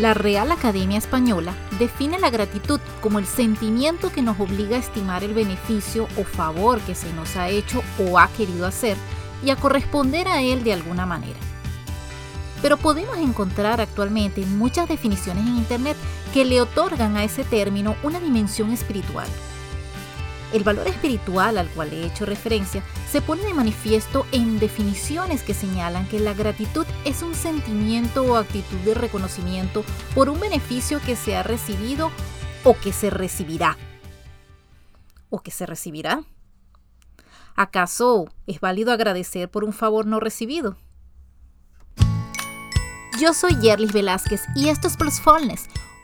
La Real Academia Española define la gratitud como el sentimiento que nos obliga a estimar el beneficio o favor que se nos ha hecho o ha querido hacer y a corresponder a él de alguna manera. Pero podemos encontrar actualmente muchas definiciones en Internet que le otorgan a ese término una dimensión espiritual. El valor espiritual al cual he hecho referencia se pone de manifiesto en definiciones que señalan que la gratitud es un sentimiento o actitud de reconocimiento por un beneficio que se ha recibido o que se recibirá. ¿O que se recibirá? ¿Acaso es válido agradecer por un favor no recibido? Yo soy Yerlis Velázquez y esto es Plusfulness,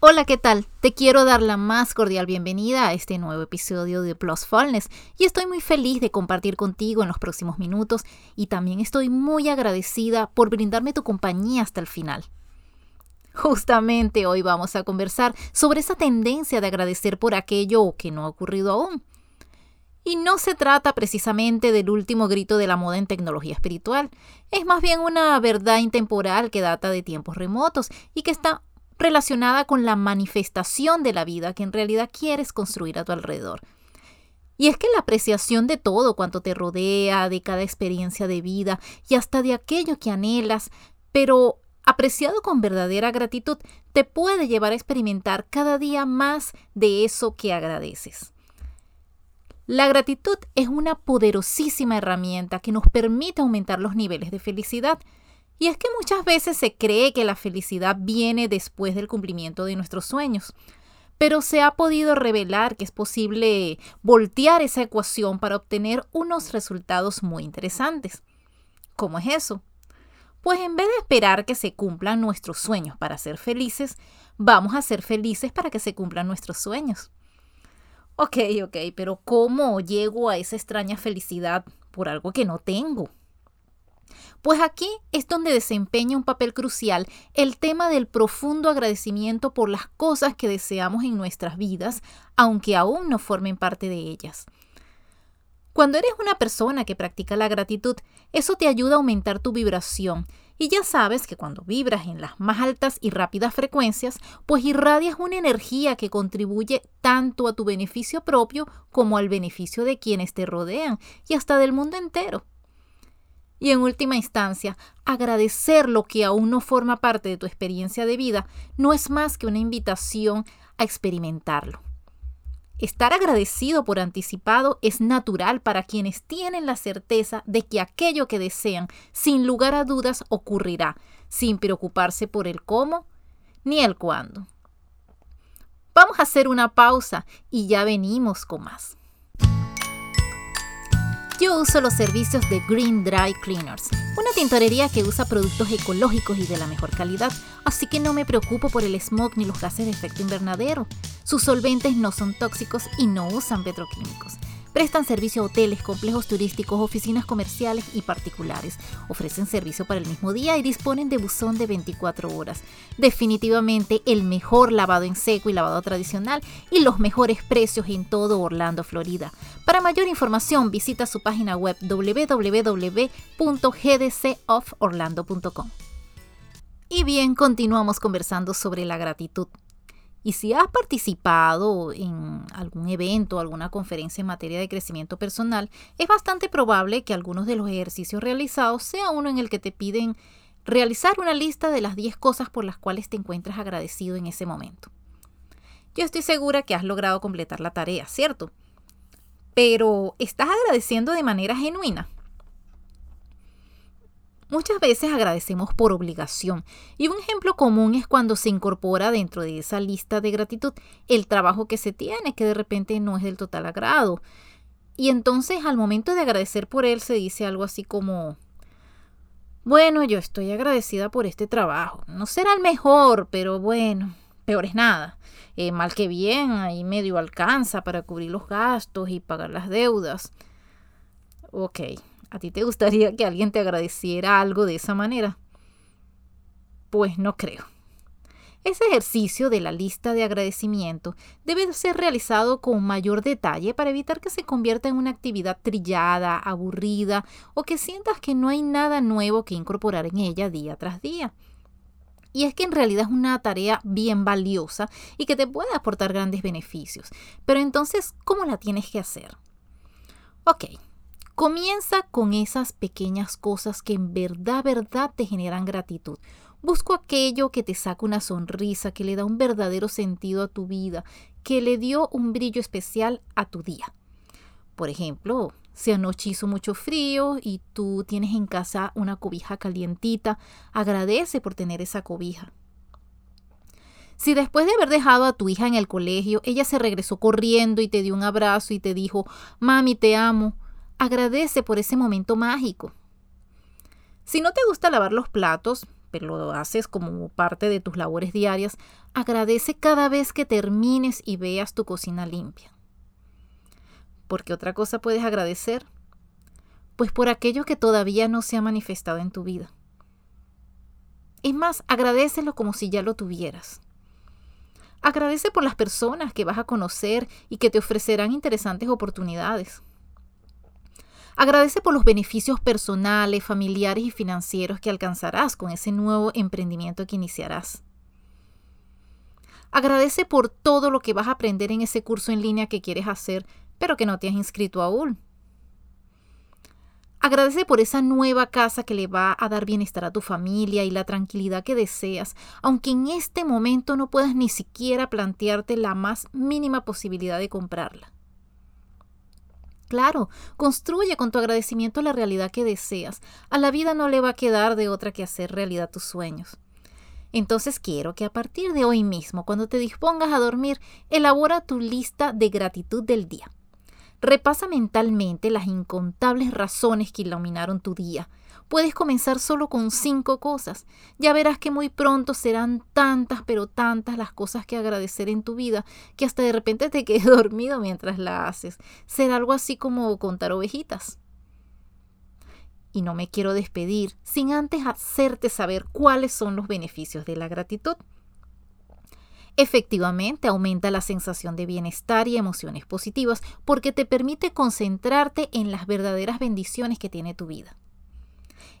Hola, ¿qué tal? Te quiero dar la más cordial bienvenida a este nuevo episodio de Plus Fullness y estoy muy feliz de compartir contigo en los próximos minutos y también estoy muy agradecida por brindarme tu compañía hasta el final. Justamente hoy vamos a conversar sobre esa tendencia de agradecer por aquello que no ha ocurrido aún. Y no se trata precisamente del último grito de la moda en tecnología espiritual, es más bien una verdad intemporal que data de tiempos remotos y que está relacionada con la manifestación de la vida que en realidad quieres construir a tu alrededor. Y es que la apreciación de todo cuanto te rodea, de cada experiencia de vida y hasta de aquello que anhelas, pero apreciado con verdadera gratitud, te puede llevar a experimentar cada día más de eso que agradeces. La gratitud es una poderosísima herramienta que nos permite aumentar los niveles de felicidad y es que muchas veces se cree que la felicidad viene después del cumplimiento de nuestros sueños, pero se ha podido revelar que es posible voltear esa ecuación para obtener unos resultados muy interesantes. ¿Cómo es eso? Pues en vez de esperar que se cumplan nuestros sueños para ser felices, vamos a ser felices para que se cumplan nuestros sueños. Ok, ok, pero ¿cómo llego a esa extraña felicidad por algo que no tengo? Pues aquí es donde desempeña un papel crucial el tema del profundo agradecimiento por las cosas que deseamos en nuestras vidas, aunque aún no formen parte de ellas. Cuando eres una persona que practica la gratitud, eso te ayuda a aumentar tu vibración. Y ya sabes que cuando vibras en las más altas y rápidas frecuencias, pues irradias una energía que contribuye tanto a tu beneficio propio como al beneficio de quienes te rodean y hasta del mundo entero. Y en última instancia, agradecer lo que aún no forma parte de tu experiencia de vida no es más que una invitación a experimentarlo. Estar agradecido por anticipado es natural para quienes tienen la certeza de que aquello que desean, sin lugar a dudas, ocurrirá, sin preocuparse por el cómo ni el cuándo. Vamos a hacer una pausa y ya venimos con más. Yo uso los servicios de Green Dry Cleaners, una tintorería que usa productos ecológicos y de la mejor calidad, así que no me preocupo por el smog ni los gases de efecto invernadero. Sus solventes no son tóxicos y no usan petroquímicos. Prestan servicio a hoteles, complejos turísticos, oficinas comerciales y particulares. Ofrecen servicio para el mismo día y disponen de buzón de 24 horas. Definitivamente el mejor lavado en seco y lavado tradicional y los mejores precios en todo Orlando, Florida. Para mayor información visita su página web www.gdcoforlando.com. Y bien, continuamos conversando sobre la gratitud. Y si has participado en algún evento o alguna conferencia en materia de crecimiento personal, es bastante probable que algunos de los ejercicios realizados sea uno en el que te piden realizar una lista de las 10 cosas por las cuales te encuentras agradecido en ese momento. Yo estoy segura que has logrado completar la tarea, ¿cierto? Pero ¿estás agradeciendo de manera genuina? Muchas veces agradecemos por obligación y un ejemplo común es cuando se incorpora dentro de esa lista de gratitud el trabajo que se tiene, que de repente no es del total agrado. Y entonces al momento de agradecer por él se dice algo así como, bueno, yo estoy agradecida por este trabajo. No será el mejor, pero bueno, peor es nada. Eh, mal que bien, ahí medio alcanza para cubrir los gastos y pagar las deudas. Ok, ¿a ti te gustaría que alguien te agradeciera algo de esa manera? Pues no creo. Ese ejercicio de la lista de agradecimiento debe ser realizado con mayor detalle para evitar que se convierta en una actividad trillada, aburrida o que sientas que no hay nada nuevo que incorporar en ella día tras día. Y es que en realidad es una tarea bien valiosa y que te puede aportar grandes beneficios. Pero entonces, ¿cómo la tienes que hacer? Ok, comienza con esas pequeñas cosas que en verdad, verdad te generan gratitud. Busco aquello que te saca una sonrisa, que le da un verdadero sentido a tu vida, que le dio un brillo especial a tu día. Por ejemplo, si anoche hizo mucho frío y tú tienes en casa una cobija calientita, agradece por tener esa cobija. Si después de haber dejado a tu hija en el colegio, ella se regresó corriendo y te dio un abrazo y te dijo, mami, te amo, agradece por ese momento mágico. Si no te gusta lavar los platos, pero lo haces como parte de tus labores diarias, agradece cada vez que termines y veas tu cocina limpia. ¿Por otra cosa puedes agradecer? Pues por aquello que todavía no se ha manifestado en tu vida. Es más, agradecelo como si ya lo tuvieras. Agradece por las personas que vas a conocer y que te ofrecerán interesantes oportunidades. Agradece por los beneficios personales, familiares y financieros que alcanzarás con ese nuevo emprendimiento que iniciarás. Agradece por todo lo que vas a aprender en ese curso en línea que quieres hacer, pero que no te has inscrito aún. Agradece por esa nueva casa que le va a dar bienestar a tu familia y la tranquilidad que deseas, aunque en este momento no puedas ni siquiera plantearte la más mínima posibilidad de comprarla. Claro, construye con tu agradecimiento la realidad que deseas. A la vida no le va a quedar de otra que hacer realidad tus sueños. Entonces quiero que a partir de hoy mismo, cuando te dispongas a dormir, elabora tu lista de gratitud del día. Repasa mentalmente las incontables razones que iluminaron tu día. Puedes comenzar solo con cinco cosas. Ya verás que muy pronto serán tantas, pero tantas las cosas que agradecer en tu vida que hasta de repente te quedes dormido mientras la haces. Será algo así como contar ovejitas. Y no me quiero despedir sin antes hacerte saber cuáles son los beneficios de la gratitud. Efectivamente, aumenta la sensación de bienestar y emociones positivas porque te permite concentrarte en las verdaderas bendiciones que tiene tu vida.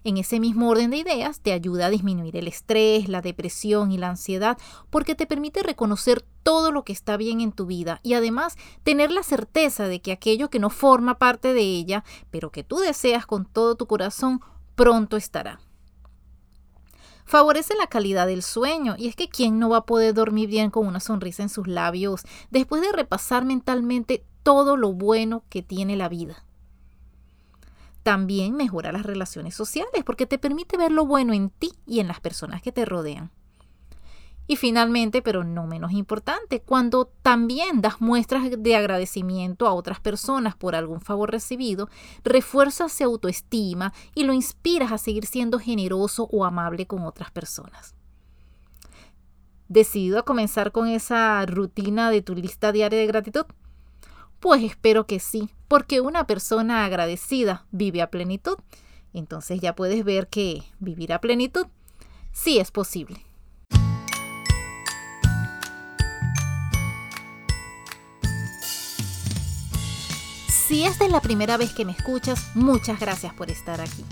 En ese mismo orden de ideas, te ayuda a disminuir el estrés, la depresión y la ansiedad porque te permite reconocer todo lo que está bien en tu vida y además tener la certeza de que aquello que no forma parte de ella, pero que tú deseas con todo tu corazón, pronto estará. Favorece la calidad del sueño y es que ¿quién no va a poder dormir bien con una sonrisa en sus labios después de repasar mentalmente todo lo bueno que tiene la vida? También mejora las relaciones sociales porque te permite ver lo bueno en ti y en las personas que te rodean. Y finalmente, pero no menos importante, cuando también das muestras de agradecimiento a otras personas por algún favor recibido, refuerzas su autoestima y lo inspiras a seguir siendo generoso o amable con otras personas. ¿Decidido a comenzar con esa rutina de tu lista diaria de gratitud? Pues espero que sí, porque una persona agradecida vive a plenitud. Entonces ya puedes ver que vivir a plenitud sí es posible. Si esta es la primera vez que me escuchas, muchas gracias por estar aquí.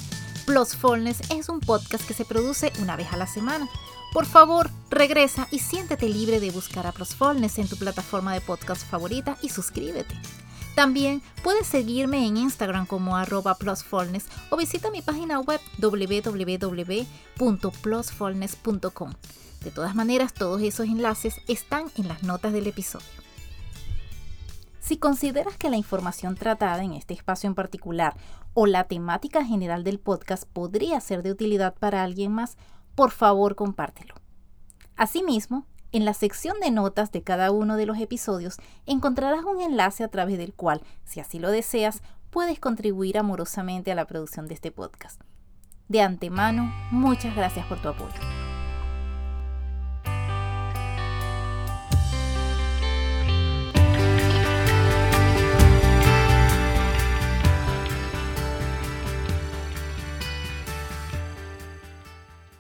Plusfulness es un podcast que se produce una vez a la semana. Por favor, regresa y siéntete libre de buscar a Plusfulness en tu plataforma de podcast favorita y suscríbete. También puedes seguirme en Instagram como arroba plusfulness o visita mi página web www.plusfulness.com. De todas maneras, todos esos enlaces están en las notas del episodio. Si consideras que la información tratada en este espacio en particular o la temática general del podcast podría ser de utilidad para alguien más, por favor compártelo. Asimismo, en la sección de notas de cada uno de los episodios encontrarás un enlace a través del cual, si así lo deseas, puedes contribuir amorosamente a la producción de este podcast. De antemano, muchas gracias por tu apoyo.